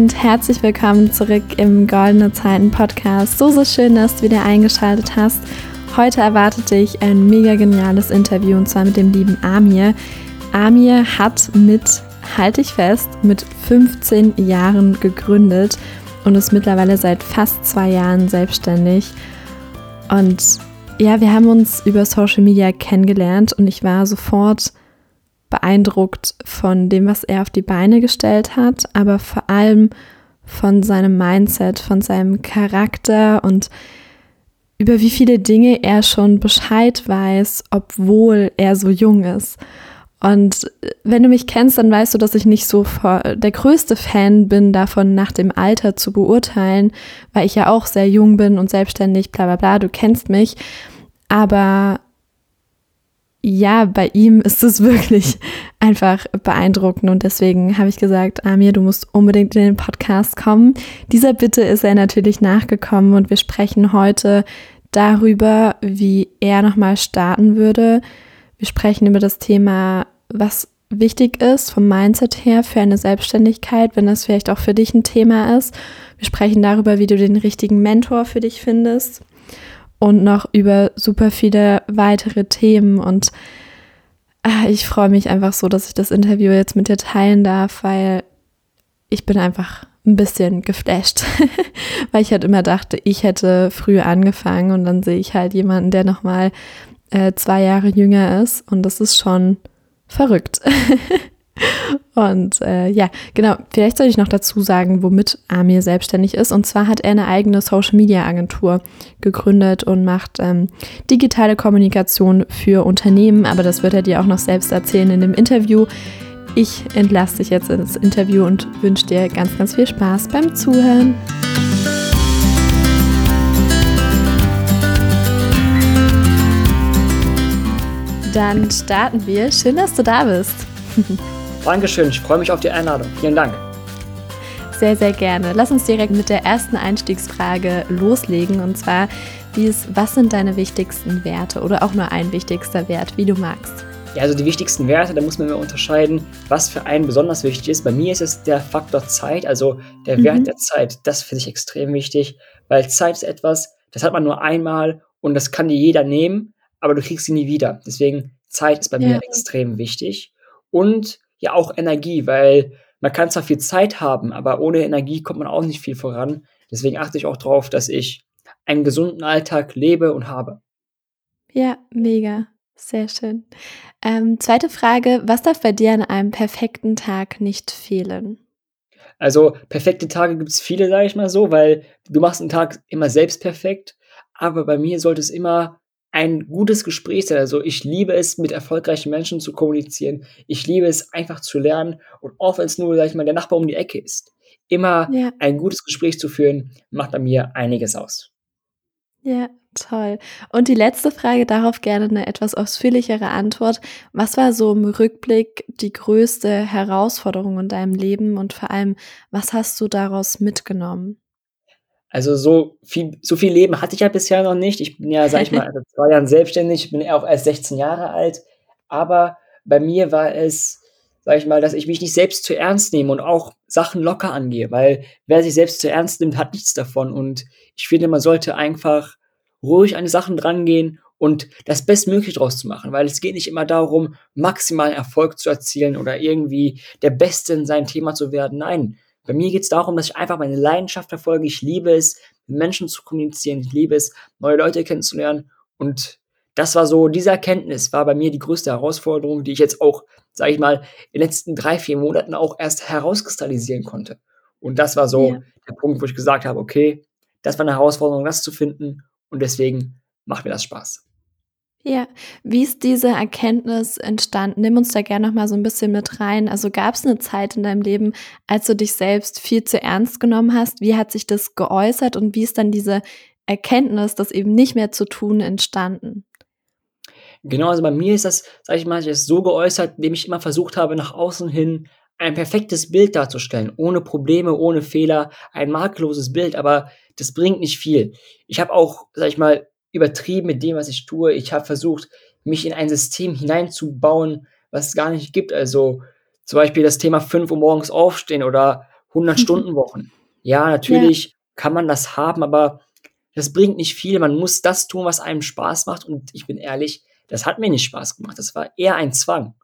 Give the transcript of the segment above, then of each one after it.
und herzlich willkommen zurück im Goldene Zeiten Podcast. So, so schön, dass du wieder eingeschaltet hast. Heute erwartet dich ein mega geniales Interview und zwar mit dem lieben Amir. Amir hat mit, halte ich fest, mit 15 Jahren gegründet und ist mittlerweile seit fast zwei Jahren selbstständig. Und ja, wir haben uns über Social Media kennengelernt und ich war sofort beeindruckt von dem, was er auf die Beine gestellt hat, aber vor allem von seinem Mindset, von seinem Charakter und über wie viele Dinge er schon Bescheid weiß, obwohl er so jung ist. Und wenn du mich kennst, dann weißt du, dass ich nicht so der größte Fan bin davon, nach dem Alter zu beurteilen, weil ich ja auch sehr jung bin und selbstständig, bla bla bla, du kennst mich. Aber ja, bei ihm ist es wirklich einfach beeindruckend und deswegen habe ich gesagt, Amir, du musst unbedingt in den Podcast kommen. Dieser Bitte ist er natürlich nachgekommen und wir sprechen heute darüber, wie er nochmal starten würde. Wir sprechen über das Thema, was wichtig ist vom Mindset her für eine Selbstständigkeit, wenn das vielleicht auch für dich ein Thema ist. Wir sprechen darüber, wie du den richtigen Mentor für dich findest und noch über super viele weitere Themen. Und ach, ich freue mich einfach so, dass ich das Interview jetzt mit dir teilen darf, weil ich bin einfach ein bisschen geflasht, weil ich halt immer dachte, ich hätte früher angefangen und dann sehe ich halt jemanden, der nochmal äh, zwei Jahre jünger ist und das ist schon verrückt. Und äh, ja, genau, vielleicht soll ich noch dazu sagen, womit Amir selbstständig ist. Und zwar hat er eine eigene Social-Media-Agentur gegründet und macht ähm, digitale Kommunikation für Unternehmen. Aber das wird er dir auch noch selbst erzählen in dem Interview. Ich entlasse dich jetzt ins Interview und wünsche dir ganz, ganz viel Spaß beim Zuhören. Dann starten wir. Schön, dass du da bist. Dankeschön, ich freue mich auf die Einladung. Vielen Dank. Sehr, sehr gerne. Lass uns direkt mit der ersten Einstiegsfrage loslegen. Und zwar, wie ist, was sind deine wichtigsten Werte oder auch nur ein wichtigster Wert, wie du magst? Ja, also die wichtigsten Werte, da muss man immer unterscheiden, was für einen besonders wichtig ist. Bei mir ist es der Faktor Zeit, also der mhm. Wert der Zeit. Das finde ich extrem wichtig, weil Zeit ist etwas, das hat man nur einmal und das kann dir jeder nehmen, aber du kriegst sie nie wieder. Deswegen Zeit ist bei ja. mir extrem wichtig. Und ja auch Energie, weil man kann zwar viel Zeit haben, aber ohne Energie kommt man auch nicht viel voran. Deswegen achte ich auch darauf, dass ich einen gesunden Alltag lebe und habe. Ja, mega. Sehr schön. Ähm, zweite Frage, was darf bei dir an einem perfekten Tag nicht fehlen? Also perfekte Tage gibt es viele, sage ich mal so, weil du machst einen Tag immer selbst perfekt, aber bei mir sollte es immer ein gutes Gespräch sein. Also ich liebe es, mit erfolgreichen Menschen zu kommunizieren. Ich liebe es, einfach zu lernen. Und auch wenn es nur, sag ich mal, der Nachbar um die Ecke ist. Immer ja. ein gutes Gespräch zu führen, macht bei mir einiges aus. Ja, toll. Und die letzte Frage, darauf gerne eine etwas ausführlichere Antwort. Was war so im Rückblick die größte Herausforderung in deinem Leben und vor allem, was hast du daraus mitgenommen? Also so viel, so viel Leben hatte ich ja bisher noch nicht. Ich bin ja, sag ich mal, seit zwei Jahren selbstständig, ich bin ja auch erst 16 Jahre alt. Aber bei mir war es, sag ich mal, dass ich mich nicht selbst zu ernst nehme und auch Sachen locker angehe, weil wer sich selbst zu ernst nimmt, hat nichts davon. Und ich finde, man sollte einfach ruhig an die Sachen drangehen und das Bestmögliche draus zu machen, weil es geht nicht immer darum, maximalen Erfolg zu erzielen oder irgendwie der Beste in sein Thema zu werden. Nein, bei mir geht es darum, dass ich einfach meine Leidenschaft verfolge. Ich liebe es, mit Menschen zu kommunizieren. Ich liebe es, neue Leute kennenzulernen. Und das war so, diese Erkenntnis war bei mir die größte Herausforderung, die ich jetzt auch, sage ich mal, in den letzten drei, vier Monaten auch erst herauskristallisieren konnte. Und das war so ja. der Punkt, wo ich gesagt habe, okay, das war eine Herausforderung, das zu finden. Und deswegen macht mir das Spaß. Ja, wie ist diese Erkenntnis entstanden? Nimm uns da gerne noch mal so ein bisschen mit rein. Also gab es eine Zeit in deinem Leben, als du dich selbst viel zu ernst genommen hast? Wie hat sich das geäußert und wie ist dann diese Erkenntnis, das eben nicht mehr zu tun, entstanden? Genau, also bei mir ist das, sag ich mal, das so geäußert, indem ich immer versucht habe, nach außen hin ein perfektes Bild darzustellen, ohne Probleme, ohne Fehler, ein makelloses Bild, aber das bringt nicht viel. Ich habe auch, sag ich mal, übertrieben mit dem, was ich tue. Ich habe versucht, mich in ein System hineinzubauen, was es gar nicht gibt. Also zum Beispiel das Thema 5 Uhr morgens aufstehen oder 100-Stunden-Wochen. Ja, natürlich ja. kann man das haben, aber das bringt nicht viel. Man muss das tun, was einem Spaß macht. Und ich bin ehrlich, das hat mir nicht Spaß gemacht. Das war eher ein Zwang.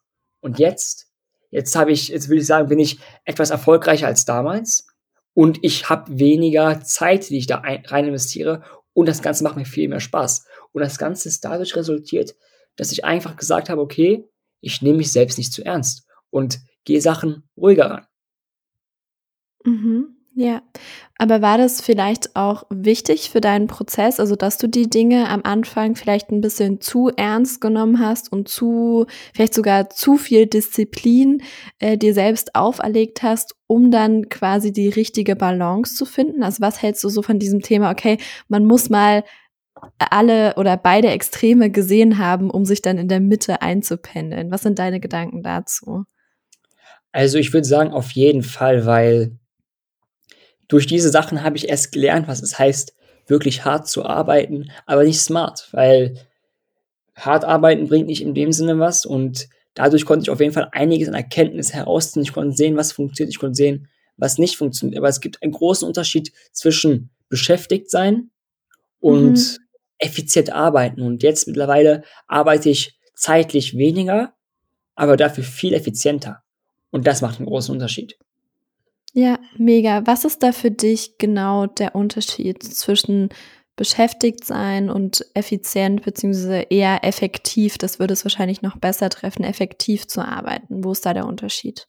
Und jetzt, jetzt habe ich, jetzt würde ich sagen, bin ich etwas erfolgreicher als damals. Und ich habe weniger Zeit, die ich da ein, rein investiere. Und das Ganze macht mir viel mehr Spaß. Und das Ganze ist dadurch resultiert, dass ich einfach gesagt habe, okay, ich nehme mich selbst nicht zu ernst und gehe Sachen ruhiger ran. Mhm. Ja, aber war das vielleicht auch wichtig für deinen Prozess, also dass du die Dinge am Anfang vielleicht ein bisschen zu ernst genommen hast und zu, vielleicht sogar zu viel Disziplin äh, dir selbst auferlegt hast, um dann quasi die richtige Balance zu finden? Also was hältst du so von diesem Thema, okay, man muss mal alle oder beide Extreme gesehen haben, um sich dann in der Mitte einzupendeln? Was sind deine Gedanken dazu? Also ich würde sagen, auf jeden Fall, weil durch diese Sachen habe ich erst gelernt, was es heißt, wirklich hart zu arbeiten, aber nicht smart, weil hart arbeiten bringt nicht in dem Sinne was und dadurch konnte ich auf jeden Fall einiges an Erkenntnis herausziehen. Ich konnte sehen, was funktioniert, ich konnte sehen, was nicht funktioniert. Aber es gibt einen großen Unterschied zwischen beschäftigt sein und mhm. effizient arbeiten. Und jetzt mittlerweile arbeite ich zeitlich weniger, aber dafür viel effizienter. Und das macht einen großen Unterschied. Ja, mega. Was ist da für dich genau der Unterschied zwischen beschäftigt sein und effizient beziehungsweise eher effektiv? Das würde es wahrscheinlich noch besser treffen, effektiv zu arbeiten. Wo ist da der Unterschied?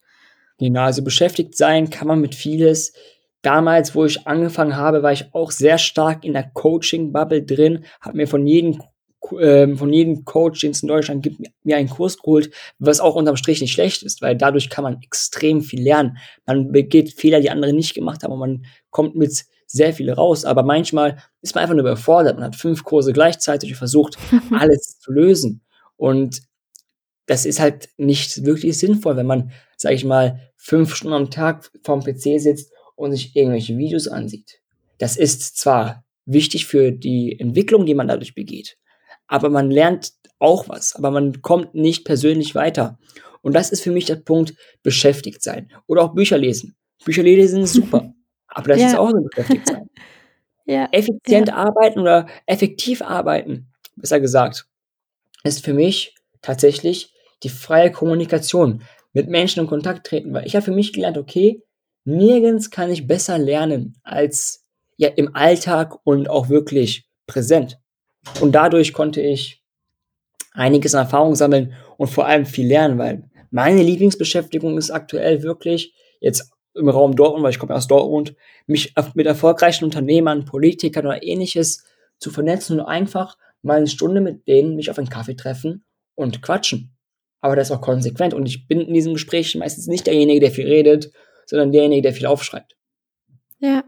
Genau, also beschäftigt sein kann man mit vieles. Damals, wo ich angefangen habe, war ich auch sehr stark in der Coaching-Bubble drin, habe mir von jedem ähm, von jedem Coach, den es in Deutschland gibt, mir einen Kurs geholt, was auch unterm Strich nicht schlecht ist, weil dadurch kann man extrem viel lernen. Man begeht Fehler, die andere nicht gemacht haben und man kommt mit sehr viel raus. Aber manchmal ist man einfach nur überfordert. Man hat fünf Kurse gleichzeitig und versucht, alles zu lösen. Und das ist halt nicht wirklich sinnvoll, wenn man, sag ich mal, fünf Stunden am Tag vorm PC sitzt und sich irgendwelche Videos ansieht. Das ist zwar wichtig für die Entwicklung, die man dadurch begeht, aber man lernt auch was, aber man kommt nicht persönlich weiter. Und das ist für mich der Punkt, beschäftigt sein. Oder auch Bücher lesen. Bücher lesen ist super, aber das ja. ist auch so beschäftigt sein. ja. Effizient ja. arbeiten oder effektiv arbeiten, besser gesagt, ist für mich tatsächlich die freie Kommunikation, mit Menschen in Kontakt treten, weil ich habe für mich gelernt, okay, nirgends kann ich besser lernen als ja im Alltag und auch wirklich präsent. Und dadurch konnte ich einiges an Erfahrung sammeln und vor allem viel lernen, weil meine Lieblingsbeschäftigung ist aktuell wirklich jetzt im Raum Dortmund, weil ich komme aus Dortmund, mich mit erfolgreichen Unternehmern, Politikern oder ähnliches zu vernetzen und einfach mal eine Stunde mit denen mich auf einen Kaffee treffen und quatschen. Aber das ist auch konsequent und ich bin in diesem Gespräch meistens nicht derjenige, der viel redet, sondern derjenige, der viel aufschreibt. Ja,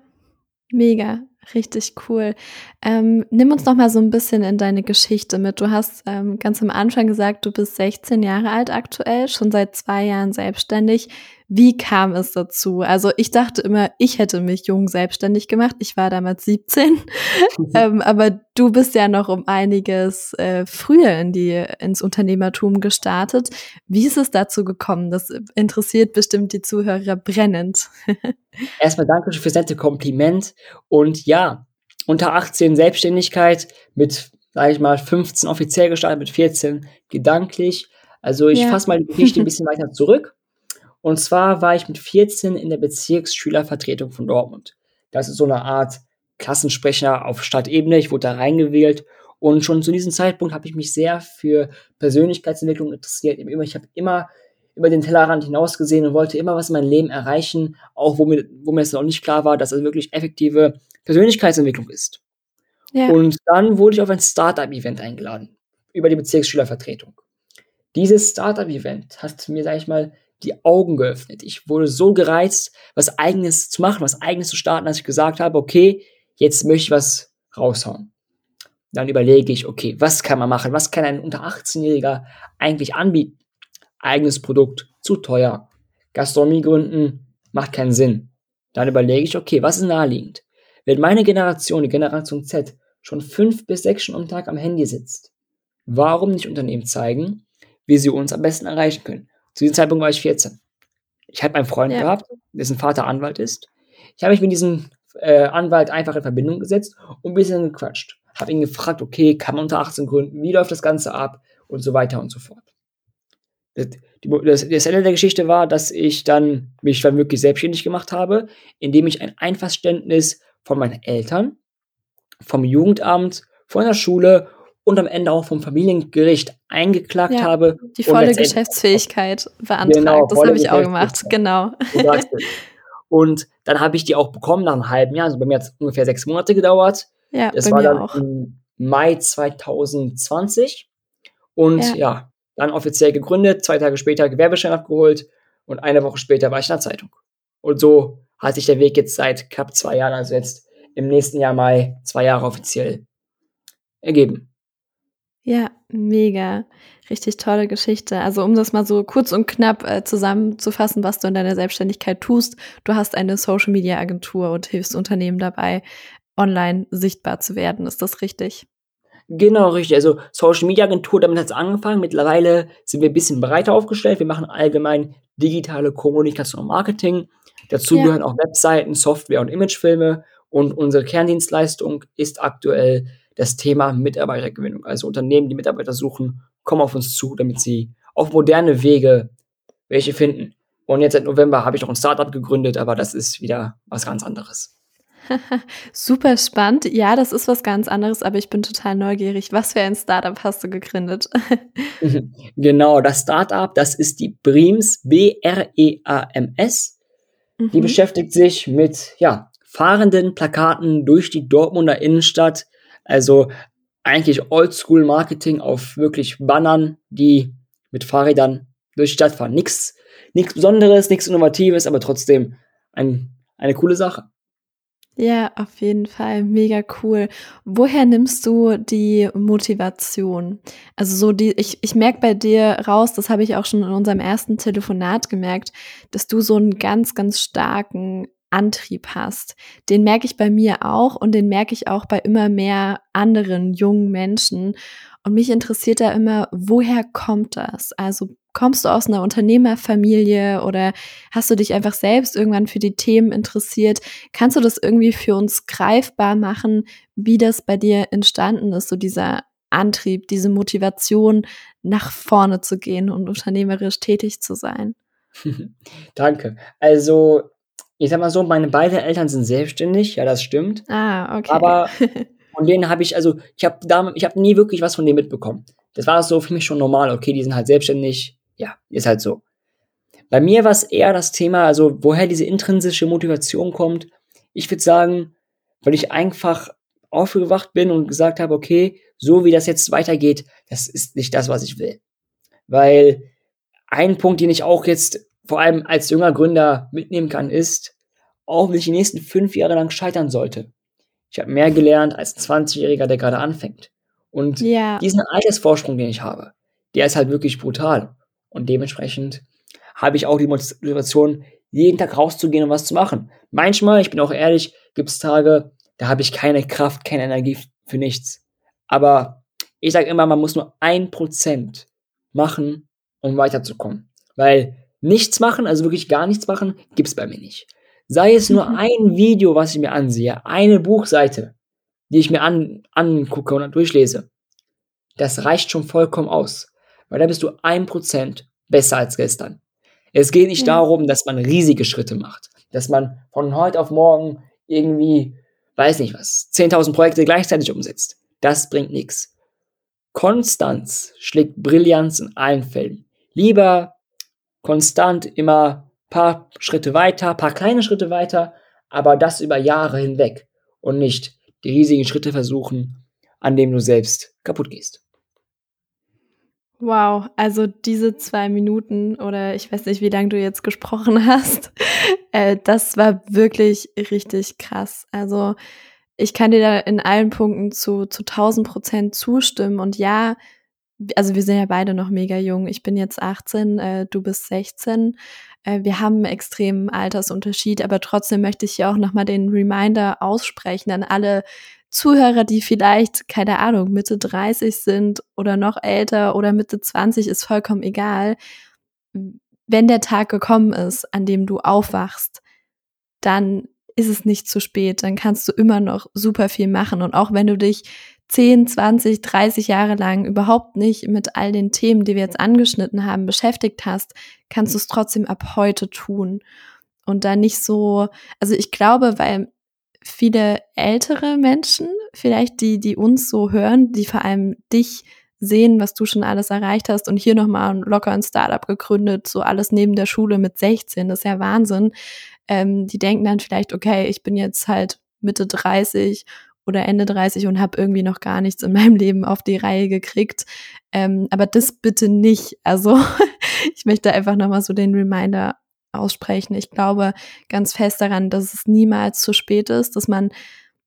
mega. Richtig cool. Ähm, nimm uns noch mal so ein bisschen in deine Geschichte mit. Du hast ähm, ganz am Anfang gesagt, du bist 16 Jahre alt aktuell, schon seit zwei Jahren selbstständig. Wie kam es dazu? Also ich dachte immer, ich hätte mich jung selbstständig gemacht. Ich war damals 17, mhm. ähm, aber du bist ja noch um einiges äh, früher in die ins Unternehmertum gestartet. Wie ist es dazu gekommen? Das interessiert bestimmt die Zuhörer brennend. Erstmal danke für das nette Kompliment und ja, unter 18 Selbstständigkeit mit, sage ich mal, 15 offiziell gestartet, mit 14 gedanklich. Also ich ja. fasse mal die Geschichte ein bisschen weiter zurück. Und zwar war ich mit 14 in der Bezirksschülervertretung von Dortmund. Das ist so eine Art Klassensprecher auf Stadtebene. Ich wurde da reingewählt und schon zu diesem Zeitpunkt habe ich mich sehr für Persönlichkeitsentwicklung interessiert. Ich habe immer über den Tellerrand hinausgesehen und wollte immer was in meinem Leben erreichen, auch wo mir, wo mir es noch nicht klar war, dass es wirklich effektive Persönlichkeitsentwicklung ist. Ja. Und dann wurde ich auf ein Startup-Event eingeladen über die Bezirksschülervertretung. Dieses Startup-Event hat mir, sag ich mal, die Augen geöffnet. Ich wurde so gereizt, was eigenes zu machen, was eigenes zu starten, dass ich gesagt habe, okay, jetzt möchte ich was raushauen. Dann überlege ich, okay, was kann man machen? Was kann ein unter 18-Jähriger eigentlich anbieten? Eigenes Produkt, zu teuer. Gastronomie gründen, macht keinen Sinn. Dann überlege ich, okay, was ist naheliegend? Wenn meine Generation, die Generation Z, schon fünf bis sechs Stunden am Tag am Handy sitzt, warum nicht Unternehmen zeigen, wie sie uns am besten erreichen können? Zu diesem Zeitpunkt war ich 14. Ich hatte einen Freund ja. gehabt, dessen Vater Anwalt ist. Ich habe mich mit diesem äh, Anwalt einfach in Verbindung gesetzt und ein bisschen gequatscht. Habe ihn gefragt, okay, kann man unter 18 gründen? Wie läuft das Ganze ab? Und so weiter und so fort. Das, das, das Ende der Geschichte war, dass ich dann mich dann wirklich selbstständig gemacht habe, indem ich ein Einverständnis von meinen Eltern, vom Jugendamt, von der Schule und am Ende auch vom Familiengericht eingeklagt ja, habe. Die volle Geschäftsfähigkeit beantragt. Genau, das habe ich auch gemacht, genau. Und dann habe ich die auch bekommen nach einem halben Jahr. Also bei mir hat es ungefähr sechs Monate gedauert. Ja, das bei war mir dann auch. im Mai 2020. Und ja. ja, dann offiziell gegründet, zwei Tage später Gewerbeschein abgeholt und eine Woche später war ich in der Zeitung. Und so hat sich der Weg jetzt seit knapp zwei Jahren, also jetzt im nächsten Jahr Mai, zwei Jahre offiziell ergeben. Ja, mega. Richtig tolle Geschichte. Also um das mal so kurz und knapp äh, zusammenzufassen, was du in deiner Selbstständigkeit tust. Du hast eine Social-Media-Agentur und hilfst Unternehmen dabei, online sichtbar zu werden. Ist das richtig? Genau, richtig. Also Social Media Agentur, damit hat es angefangen. Mittlerweile sind wir ein bisschen breiter aufgestellt. Wir machen allgemein digitale Kommunikation und Marketing. Dazu ja. gehören auch Webseiten, Software und Imagefilme. Und unsere Kerndienstleistung ist aktuell das Thema Mitarbeitergewinnung. Also Unternehmen, die Mitarbeiter suchen, kommen auf uns zu, damit sie auf moderne Wege welche finden. Und jetzt seit November habe ich noch ein Startup gegründet, aber das ist wieder was ganz anderes. Super spannend. Ja, das ist was ganz anderes, aber ich bin total neugierig. Was für ein Startup hast du gegründet? genau, das Startup, das ist die Breams, B-R-E-A-M-S. Mhm. Die beschäftigt sich mit, ja, fahrenden Plakaten durch die Dortmunder Innenstadt. Also eigentlich Oldschool-Marketing auf wirklich Bannern, die mit Fahrrädern durch die Stadt fahren. Nichts nichts Besonderes, nichts Innovatives, aber trotzdem ein, eine coole Sache. Ja, auf jeden Fall. Mega cool. Woher nimmst du die Motivation? Also so die, ich, ich merke bei dir raus, das habe ich auch schon in unserem ersten Telefonat gemerkt, dass du so einen ganz, ganz starken Antrieb hast. Den merke ich bei mir auch und den merke ich auch bei immer mehr anderen jungen Menschen. Und mich interessiert da immer, woher kommt das? Also kommst du aus einer Unternehmerfamilie oder hast du dich einfach selbst irgendwann für die Themen interessiert? Kannst du das irgendwie für uns greifbar machen, wie das bei dir entstanden ist, so dieser Antrieb, diese Motivation, nach vorne zu gehen und unternehmerisch tätig zu sein? Danke. Also, ich sag mal so, meine beiden Eltern sind selbstständig, ja, das stimmt. Ah, okay. Aber von denen habe ich, also, ich habe ich habe nie wirklich was von denen mitbekommen. Das war so für mich schon normal, okay, die sind halt selbstständig, ja, ist halt so. Bei mir war es eher das Thema, also woher diese intrinsische Motivation kommt. Ich würde sagen, weil ich einfach aufgewacht bin und gesagt habe, okay, so wie das jetzt weitergeht, das ist nicht das, was ich will. Weil ein Punkt, den ich auch jetzt vor allem als junger Gründer mitnehmen kann, ist, auch wenn ich die nächsten fünf Jahre lang scheitern sollte. Ich habe mehr gelernt als ein 20-Jähriger, der gerade anfängt. Und ja. diesen Altersvorsprung, den ich habe, der ist halt wirklich brutal. Und dementsprechend habe ich auch die Motivation, jeden Tag rauszugehen und was zu machen. Manchmal, ich bin auch ehrlich, gibt es Tage, da habe ich keine Kraft, keine Energie für nichts. Aber ich sage immer, man muss nur ein Prozent machen, um weiterzukommen. Weil nichts machen, also wirklich gar nichts machen, gibt es bei mir nicht. Sei es nur mhm. ein Video, was ich mir ansehe, eine Buchseite, die ich mir an, angucke und durchlese. Das reicht schon vollkommen aus weil da bist du ein Prozent besser als gestern. Es geht nicht ja. darum, dass man riesige Schritte macht, dass man von heute auf morgen irgendwie, weiß nicht was, 10.000 Projekte gleichzeitig umsetzt. Das bringt nichts. Konstanz schlägt Brillanz in allen Fällen. Lieber konstant immer paar Schritte weiter, paar kleine Schritte weiter, aber das über Jahre hinweg und nicht die riesigen Schritte versuchen, an dem du selbst kaputt gehst. Wow, also diese zwei Minuten oder ich weiß nicht, wie lange du jetzt gesprochen hast, äh, das war wirklich richtig krass. Also ich kann dir da in allen Punkten zu, zu 1000 Prozent zustimmen. Und ja, also wir sind ja beide noch mega jung. Ich bin jetzt 18, äh, du bist 16. Äh, wir haben einen extremen Altersunterschied, aber trotzdem möchte ich hier auch nochmal den Reminder aussprechen an alle Zuhörer, die vielleicht, keine Ahnung, Mitte 30 sind oder noch älter oder Mitte 20, ist vollkommen egal. wenn der Tag gekommen ist, an dem du aufwachst, dann ist es nicht zu spät. Dann kannst du immer noch super viel machen. Und auch wenn du dich 10, 20, 30 Jahre lang überhaupt nicht mit all den Themen, die wir jetzt angeschnitten haben, beschäftigt hast, kannst du es trotzdem ab heute tun. Und da nicht so, also ich glaube, weil viele ältere Menschen, vielleicht die, die uns so hören, die vor allem dich sehen, was du schon alles erreicht hast und hier nochmal locker ein Startup gegründet, so alles neben der Schule mit 16, das ist ja Wahnsinn. Ähm, die denken dann vielleicht, okay, ich bin jetzt halt Mitte 30 oder Ende 30 und habe irgendwie noch gar nichts in meinem Leben auf die Reihe gekriegt. Ähm, aber das bitte nicht. Also ich möchte einfach nochmal so den Reminder aussprechen. Ich glaube ganz fest daran, dass es niemals zu spät ist, dass man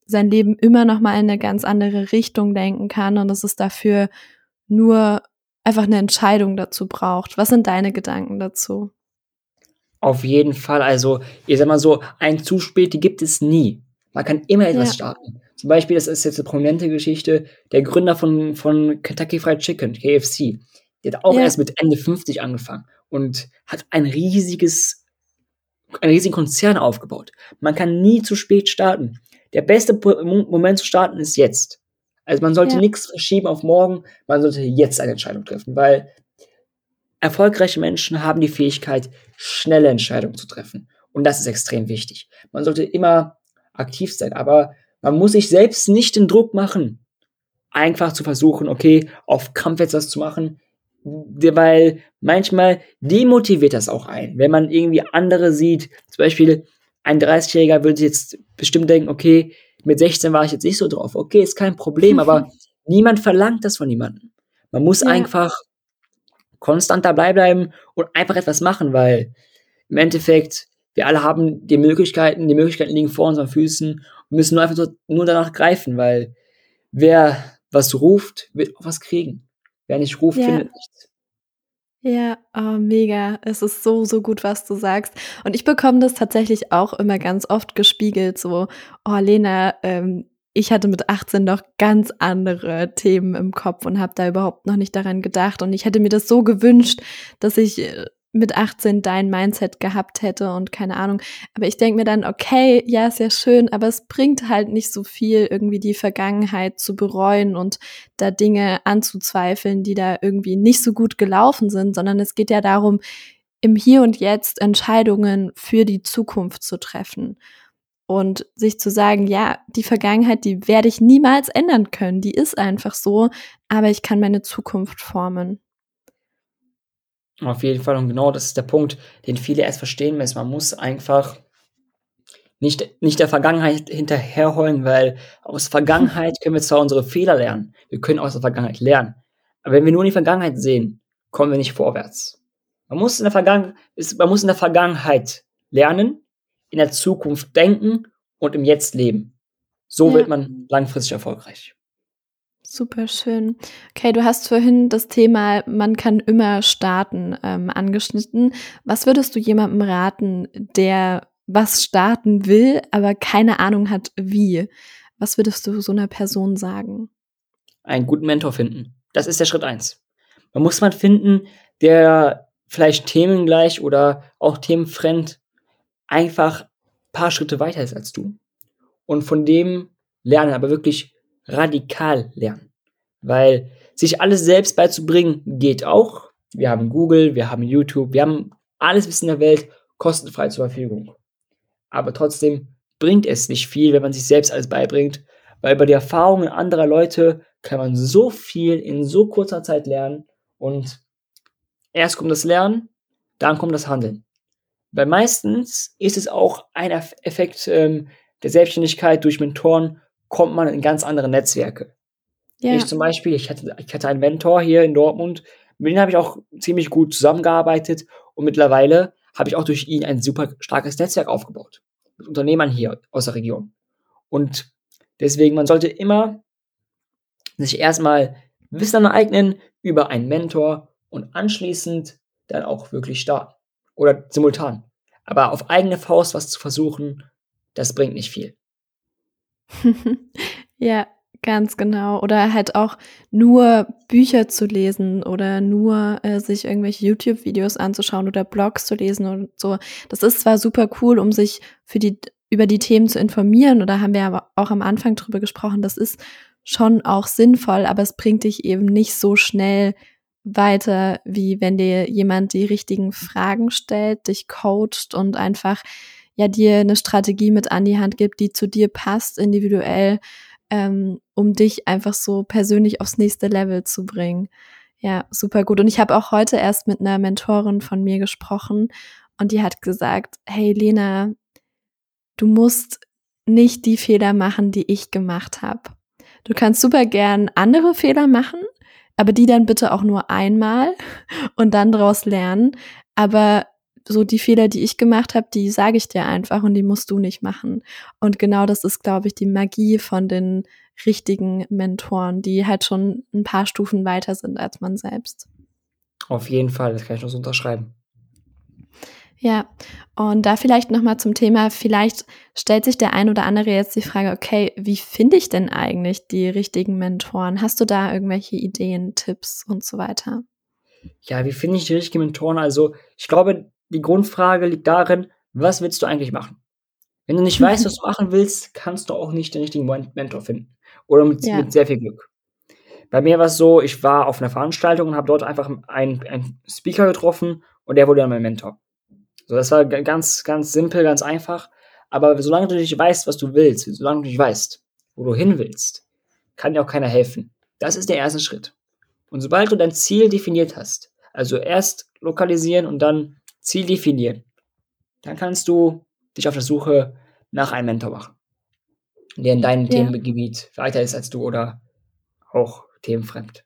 sein Leben immer noch mal in eine ganz andere Richtung denken kann und dass es dafür nur einfach eine Entscheidung dazu braucht. Was sind deine Gedanken dazu? Auf jeden Fall. Also, ich sag mal so, ein zu spät, die gibt es nie. Man kann immer etwas ja. starten. Zum Beispiel, das ist jetzt eine prominente Geschichte, der Gründer von, von Kentucky Fried Chicken, KFC, der hat auch ja. erst mit Ende 50 angefangen und hat ein riesiges, einen riesigen Konzern aufgebaut. Man kann nie zu spät starten. Der beste Moment zu starten ist jetzt. Also man sollte ja. nichts verschieben auf morgen, man sollte jetzt eine Entscheidung treffen, weil erfolgreiche Menschen haben die Fähigkeit, schnelle Entscheidungen zu treffen. Und das ist extrem wichtig. Man sollte immer aktiv sein, aber man muss sich selbst nicht den Druck machen, einfach zu versuchen, okay, auf Kampf jetzt was zu machen, weil manchmal demotiviert das auch ein, wenn man irgendwie andere sieht. Zum Beispiel ein 30-Jähriger würde jetzt bestimmt denken, okay, mit 16 war ich jetzt nicht so drauf. Okay, ist kein Problem, aber niemand verlangt das von niemandem. Man muss ja. einfach konstant dabei bleiben und einfach etwas machen, weil im Endeffekt wir alle haben die Möglichkeiten, die Möglichkeiten liegen vor unseren Füßen müssen nur einfach nur danach greifen, weil wer was ruft, wird auch was kriegen. Wer nicht ruft, ja. findet nichts. Ja, oh, mega. Es ist so, so gut, was du sagst. Und ich bekomme das tatsächlich auch immer ganz oft gespiegelt, so, oh Lena, ähm, ich hatte mit 18 noch ganz andere Themen im Kopf und habe da überhaupt noch nicht daran gedacht. Und ich hätte mir das so gewünscht, dass ich äh, mit 18 dein Mindset gehabt hätte und keine Ahnung. Aber ich denke mir dann, okay, ja, ist ja schön, aber es bringt halt nicht so viel, irgendwie die Vergangenheit zu bereuen und da Dinge anzuzweifeln, die da irgendwie nicht so gut gelaufen sind, sondern es geht ja darum, im Hier und Jetzt Entscheidungen für die Zukunft zu treffen. Und sich zu sagen, ja, die Vergangenheit, die werde ich niemals ändern können, die ist einfach so, aber ich kann meine Zukunft formen. Auf jeden Fall. Und genau das ist der Punkt, den viele erst verstehen müssen. Man muss einfach nicht, nicht der Vergangenheit hinterherheulen, weil aus Vergangenheit können wir zwar unsere Fehler lernen. Wir können aus der Vergangenheit lernen. Aber wenn wir nur in die Vergangenheit sehen, kommen wir nicht vorwärts. Man muss in der Vergangenheit, man muss in der Vergangenheit lernen, in der Zukunft denken und im Jetzt leben. So ja. wird man langfristig erfolgreich. Super schön. Okay, du hast vorhin das Thema, man kann immer starten, ähm, angeschnitten. Was würdest du jemandem raten, der was starten will, aber keine Ahnung hat, wie? Was würdest du so einer Person sagen? Einen guten Mentor finden. Das ist der Schritt eins. Man muss man finden, der vielleicht themengleich oder auch themenfremd einfach ein paar Schritte weiter ist als du. Und von dem lernen, aber wirklich radikal lernen. Weil sich alles selbst beizubringen geht auch. Wir haben Google, wir haben YouTube, wir haben alles Wissen der Welt kostenfrei zur Verfügung. Aber trotzdem bringt es nicht viel, wenn man sich selbst alles beibringt, weil bei den Erfahrungen anderer Leute kann man so viel in so kurzer Zeit lernen und erst kommt das Lernen, dann kommt das Handeln. Weil meistens ist es auch ein Effekt ähm, der Selbstständigkeit durch Mentoren, kommt man in ganz andere Netzwerke. Ja. Ich zum Beispiel, ich hatte, ich hatte einen Mentor hier in Dortmund, mit dem habe ich auch ziemlich gut zusammengearbeitet und mittlerweile habe ich auch durch ihn ein super starkes Netzwerk aufgebaut. Mit Unternehmern hier aus der Region. Und deswegen, man sollte immer sich erstmal Wissen aneignen über einen Mentor und anschließend dann auch wirklich starten. Oder simultan. Aber auf eigene Faust was zu versuchen, das bringt nicht viel. ja, Ganz genau. Oder halt auch nur Bücher zu lesen oder nur äh, sich irgendwelche YouTube-Videos anzuschauen oder Blogs zu lesen und so. Das ist zwar super cool, um sich für die, über die Themen zu informieren, oder haben wir aber auch am Anfang drüber gesprochen, das ist schon auch sinnvoll, aber es bringt dich eben nicht so schnell weiter, wie wenn dir jemand die richtigen Fragen stellt, dich coacht und einfach ja dir eine Strategie mit an die Hand gibt, die zu dir passt, individuell ähm, um dich einfach so persönlich aufs nächste Level zu bringen. Ja, super gut. Und ich habe auch heute erst mit einer Mentorin von mir gesprochen und die hat gesagt, hey Lena, du musst nicht die Fehler machen, die ich gemacht habe. Du kannst super gern andere Fehler machen, aber die dann bitte auch nur einmal und dann daraus lernen. Aber so die Fehler, die ich gemacht habe, die sage ich dir einfach und die musst du nicht machen. Und genau das ist, glaube ich, die Magie von den richtigen Mentoren, die halt schon ein paar Stufen weiter sind als man selbst. Auf jeden Fall, das kann ich nur so unterschreiben. Ja, und da vielleicht nochmal zum Thema, vielleicht stellt sich der ein oder andere jetzt die Frage, okay, wie finde ich denn eigentlich die richtigen Mentoren? Hast du da irgendwelche Ideen, Tipps und so weiter? Ja, wie finde ich die richtigen Mentoren? Also, ich glaube, die Grundfrage liegt darin, was willst du eigentlich machen? Wenn du nicht weißt, was du machen willst, kannst du auch nicht den richtigen Mentor finden. Oder mit, ja. mit sehr viel Glück. Bei mir war es so, ich war auf einer Veranstaltung und habe dort einfach einen, einen Speaker getroffen und der wurde dann mein Mentor. So, das war ganz, ganz simpel, ganz einfach. Aber solange du nicht weißt, was du willst, solange du nicht weißt, wo du hin willst, kann dir auch keiner helfen. Das ist der erste Schritt. Und sobald du dein Ziel definiert hast, also erst lokalisieren und dann Ziel definieren. Dann kannst du dich auf der Suche nach einem Mentor machen, der in deinem ja. Themengebiet weiter ist als du oder auch themenfremd.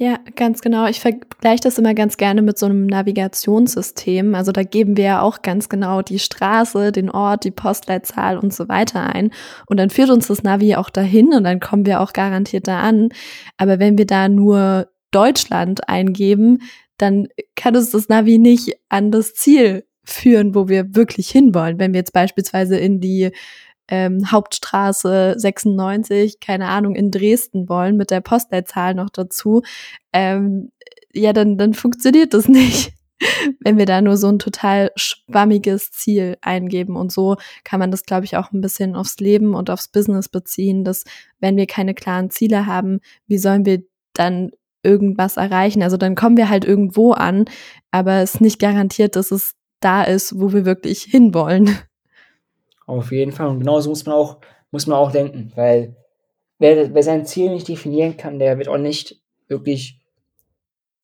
Ja, ganz genau. Ich vergleiche das immer ganz gerne mit so einem Navigationssystem. Also da geben wir ja auch ganz genau die Straße, den Ort, die Postleitzahl und so weiter ein. Und dann führt uns das Navi auch dahin und dann kommen wir auch garantiert da an. Aber wenn wir da nur Deutschland eingeben, dann kann uns das Navi nicht an das Ziel führen, wo wir wirklich hinwollen. Wenn wir jetzt beispielsweise in die ähm, Hauptstraße 96, keine Ahnung, in Dresden wollen, mit der Postleitzahl noch dazu, ähm, ja, dann, dann funktioniert das nicht, wenn wir da nur so ein total schwammiges Ziel eingeben. Und so kann man das, glaube ich, auch ein bisschen aufs Leben und aufs Business beziehen, dass wenn wir keine klaren Ziele haben, wie sollen wir dann irgendwas erreichen. Also dann kommen wir halt irgendwo an, aber es ist nicht garantiert, dass es da ist, wo wir wirklich hinwollen. Auf jeden Fall. Und genauso muss man auch, muss man auch denken, weil wer, wer sein Ziel nicht definieren kann, der wird auch nicht wirklich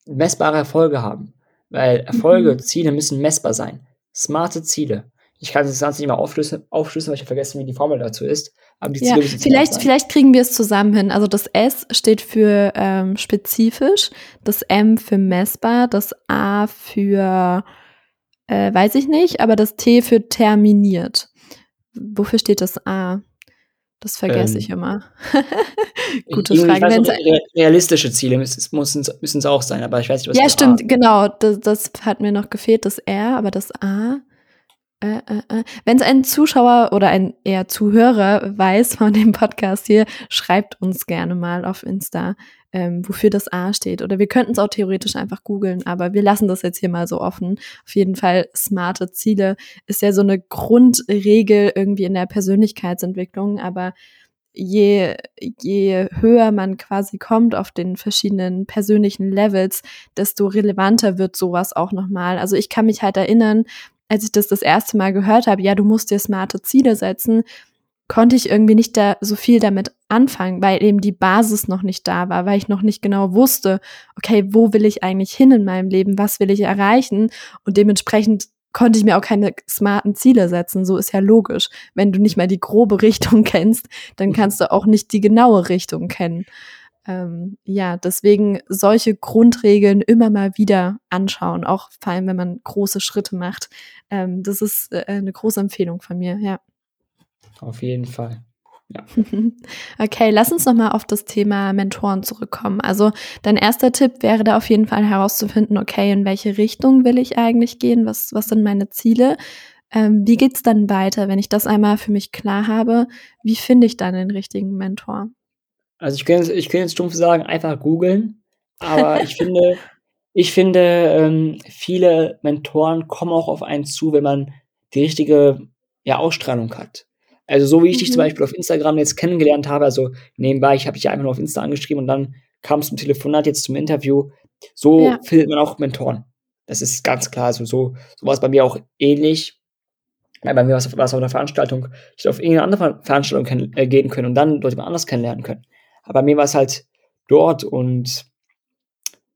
messbare Erfolge haben. Weil Erfolge, mhm. Ziele müssen messbar sein. Smarte Ziele. Ich kann das Ganze nicht mal aufschlüsseln, aufschlüsseln, weil ich vergessen, wie die Formel dazu ist. Aber die ja, vielleicht, vielleicht kriegen wir es zusammen hin. Also das S steht für ähm, spezifisch, das M für messbar, das A für äh, weiß ich nicht, aber das T für terminiert. Wofür steht das A? Das vergesse ähm, ich immer. Gute Frage. Weiß, realistische Ziele müssen es auch sein, aber ich weiß nicht, was Ja, stimmt, A. genau. Das, das hat mir noch gefehlt, das R, aber das A. Äh, äh, äh. Wenn es ein Zuschauer oder ein eher Zuhörer weiß von dem Podcast hier, schreibt uns gerne mal auf Insta, ähm, wofür das A steht. Oder wir könnten es auch theoretisch einfach googeln, aber wir lassen das jetzt hier mal so offen. Auf jeden Fall smarte Ziele ist ja so eine Grundregel irgendwie in der Persönlichkeitsentwicklung, aber je, je höher man quasi kommt auf den verschiedenen persönlichen Levels, desto relevanter wird sowas auch nochmal. Also ich kann mich halt erinnern, als ich das das erste Mal gehört habe, ja, du musst dir smarte Ziele setzen, konnte ich irgendwie nicht da so viel damit anfangen, weil eben die Basis noch nicht da war, weil ich noch nicht genau wusste, okay, wo will ich eigentlich hin in meinem Leben, was will ich erreichen und dementsprechend konnte ich mir auch keine smarten Ziele setzen. So ist ja logisch. Wenn du nicht mal die grobe Richtung kennst, dann kannst du auch nicht die genaue Richtung kennen. Ähm, ja, deswegen solche Grundregeln immer mal wieder anschauen, auch vor allem, wenn man große Schritte macht. Ähm, das ist äh, eine große Empfehlung von mir, ja. Auf jeden Fall. Ja. Okay, lass uns nochmal auf das Thema Mentoren zurückkommen. Also dein erster Tipp wäre da auf jeden Fall herauszufinden, okay, in welche Richtung will ich eigentlich gehen? Was, was sind meine Ziele? Ähm, wie geht's dann weiter, wenn ich das einmal für mich klar habe? Wie finde ich dann den richtigen Mentor? Also, ich könnte ich könnte jetzt stumpf sagen, einfach googeln, aber ich finde ich finde, ähm, viele Mentoren kommen auch auf einen zu, wenn man die richtige, ja, Ausstrahlung hat. Also, so wie ich dich zum Mhm. Beispiel auf Instagram jetzt kennengelernt habe, also nebenbei, ich habe dich ja einfach nur auf Insta angeschrieben und dann kam's zum Telefonat, jetzt zum Interview. So Ja. findet man auch Mentoren. Das ist ganz klar. Also, so so war's bei mir auch ähnlich. Weil bei mir war's war's auf 'ner Veranstaltung. Ich hätte auf irgend 'ne andere Ver Veranstaltung äh, gehen können und dann dort jemand anders kennenlernen können. Aber bei mir war's halt dort und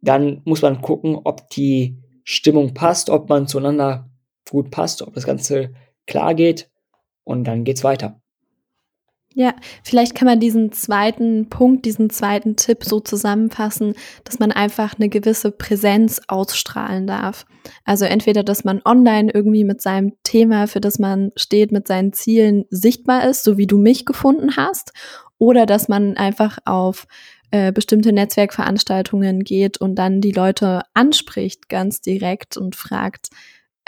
dann muss man gucken, ob die Stimmung passt, ob man zueinander gut passt, ob das Ganze klar geht und dann geht's weiter. Ja, vielleicht kann man diesen 2. Punkt, diesen 2. Tipp so zusammenfassen, dass man einfach 'ne gewisse Präsenz ausstrahlen darf. Also, entweder, dass man online irgendwie mit seinem Thema, für das man steht, mit seinen Zielen sichtbar ist, so wie du mich gefunden hast, oder dass man einfach auf, äh, bestimmte Netzwerkveranstaltungen geht und dann die Leute anspricht ganz direkt und fragt,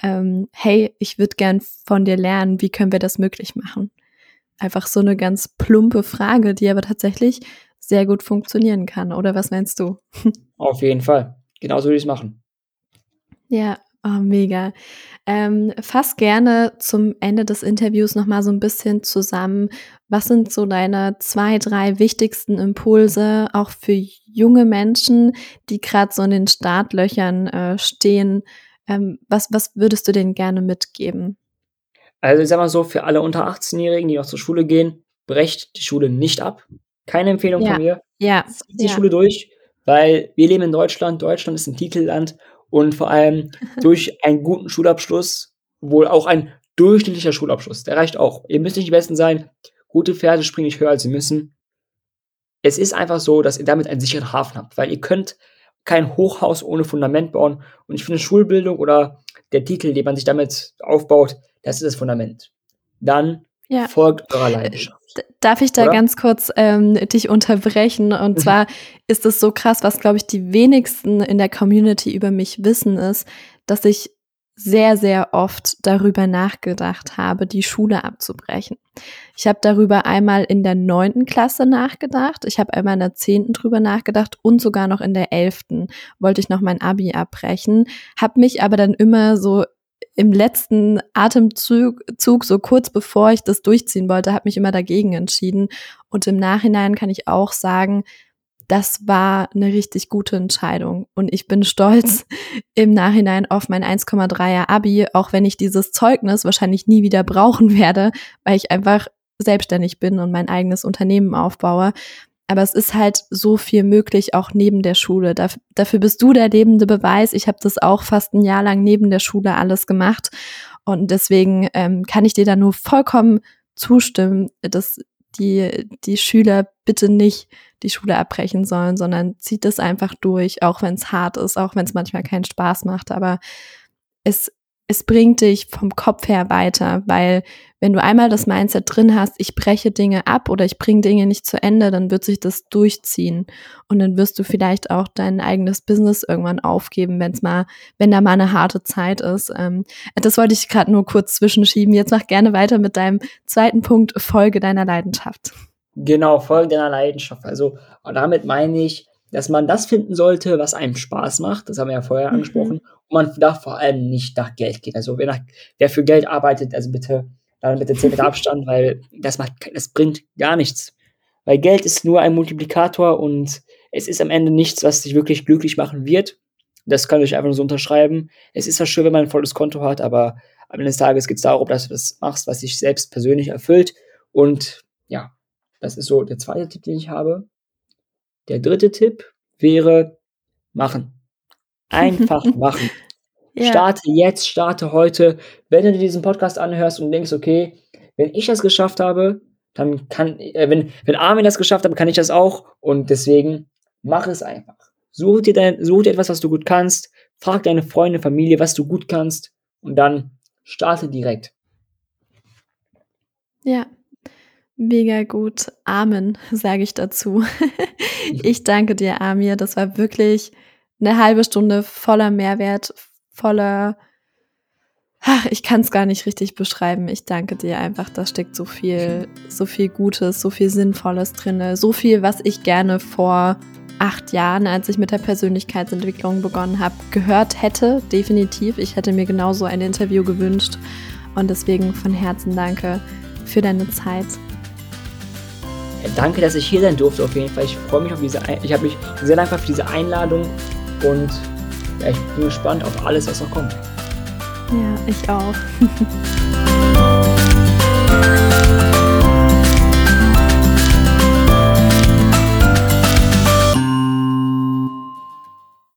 ähm: „Hey, ich würde gern von dir lernen. Wie können wir das möglich machen?“ Einfach so 'ne ganz plumpe Frage, die aber tatsächlich sehr gut funktionieren kann, oder was meinst du? Auf jeden Fall. Genauso würde ich's machen. Ja, oh, mega. Ähm, fass gerne zum Ende des Interviews noch mal so 'n bisschen zusammen. Was sind so deine 2, 3 wichtigsten Impulse auch für junge Menschen, die grad so in den Startlöchern, äh, stehen? Ähm, was was würdest du denen gerne mitgeben? Also, ich sage mal so, für alle unter Achtzehnjährigen, die noch zur Schule gehen, brecht die Schule nicht ab. Keine Empfehlung von Ja, mir. ja, Zieht die ja. Schule durch, weil wir leben in Deutschland. Deutschland ist 'n Titelland und vor allem durch einen guten Schulabschluss wohl auch ein durchschnittlicher Schulabschluss, der reicht auch. Ihr müsst nicht die Besten sein. Gute Pferde springen nicht höher, als sie müssen. Es ist einfach so, dass ihr damit einen sicheren Hafen habt, weil ihr könnt kein Hochhaus ohne Fundament bauen und ich finde Schulbildung oder der Titel, den man sich damit aufbaut, das ist das Fundament. Dann Ja. folgt eurer Äh, Leidenschaft. d darf ich da Oder? ganz kurz, ähm, dich unterbrechen? Und Mhm. zwar ist es so krass, was, glaube ich, die wenigsten in der Community über mich wissen, ist, dass ich sehr, sehr oft darüber nachgedacht habe, die Schule abzubrechen. Ich habe darüber einmal in der 9. Klasse nachgedacht, ich habe einmal in der 10. drüber nachgedacht und sogar noch in der 11. wollte ich noch mein Abi abbrechen, habe mich aber dann immer so im letzten Atemzug Zug, so kurz bevor ich das durchziehen wollte, habe mich immer dagegen entschieden. Und im Nachhinein kann ich auch sagen, das war 'ne richtig gute Entscheidung. Und ich bin stolz im Nachhinein auf mein 1,3er Abi, auch wenn ich dieses Zeugnis wahrscheinlich nie wieder brauchen werde, weil ich einfach selbstständig bin und mein eigenes Unternehmen aufbaue. Aber es ist halt so viel möglich, auch neben der Schule. Daf dafür bist du der lebende Beweis. Ich habe das auch fast 'n Jahr lang neben der Schule alles gemacht. Und deswegen, ähm, kann ich dir da nur vollkommen zustimmen, dass die die Schüler bitte nicht die Schule abbrechen sollen, sondern zieht es einfach durch, auch wenn's hart ist, auch wenn's manchmal keinen Spaß macht. Aber es es bringt dich vom Kopf her weiter, weil wenn du einmal das Mindset drin hast: „Ich breche Dinge ab oder ich bringe Dinge nicht zu Ende“, dann wird sich das durchziehen. Und dann wirst du vielleicht auch dein eigenes Business irgendwann aufgeben, wenn's mal wenn da mal 'ne harte Zeit ist. Ähm, das wollte ich grad nur kurz zwischenschieben. Jetzt mach gerne weiter mit deinem 2. Punkt, Folge deiner Leidenschaft. Genau, Folge deiner Leidenschaft. Also, damit meine ich, dass man das finden sollte, was einem Spaß macht. Das haben wir ja vorher Mhm. angesprochen. Und man darf vor allem nicht nach Geld gehen. Also, wer nach wer für Geld arbeitet, also bitte dann bitte 10 Meter Abstand, weil das macht das bringt gar nichts. Weil Geld ist nur ein Multiplikator und es ist am Ende nichts, was dich wirklich glücklich machen wird. Das kann ich einfach nur so unterschreiben. Es ist zwar schön, wenn man 'n volles Konto hat, aber am Ende des Tages geht's darum, dass du das machst, was dich selbst persönlich erfüllt. Und ja, das ist so der 2. Tipp, den ich habe. Der 3. Tipp wäre machen. Einfach machen. Ja. Starte jetzt, starte heute. Wenn du dir diesen Podcast anhörst und denkst: „Okay, wenn ich das geschafft habe, dann kann äh, wenn wenn Armin das geschafft hat, kann ich das auch.“ Und deswegen mach es einfach. Such dir dein such dir etwas, was du gut kannst. Frag deine Freunde, Familie, was du gut kannst und dann starte direkt. Ja, mega gut. Amen, sage ich dazu. Ich danke dir, Amir. Das war wirklich 'ne halbe Stunde voller Mehrwert, voller Ach, ich kann es gar nicht richtig beschreiben. Ich danke dir einfach. Da steckt so viel, so viel Gutes, so viel Sinnvolles drin, so viel, was ich gerne vor acht Jahren, als ich mit der Persönlichkeitsentwicklung begonnen habe, gehört hätte. Definitiv. Ich hätte mir genauso ein Interview gewünscht. Und deswegen von Herzen danke für deine Zeit. Danke, dass ich hier sein durfte. Auf jeden Fall. Ich freue mich auf diese. Ein ich habe mich sehr dankbar für diese Einladung und ja, ich bin gespannt auf alles, was noch kommt. Ja, ich auch.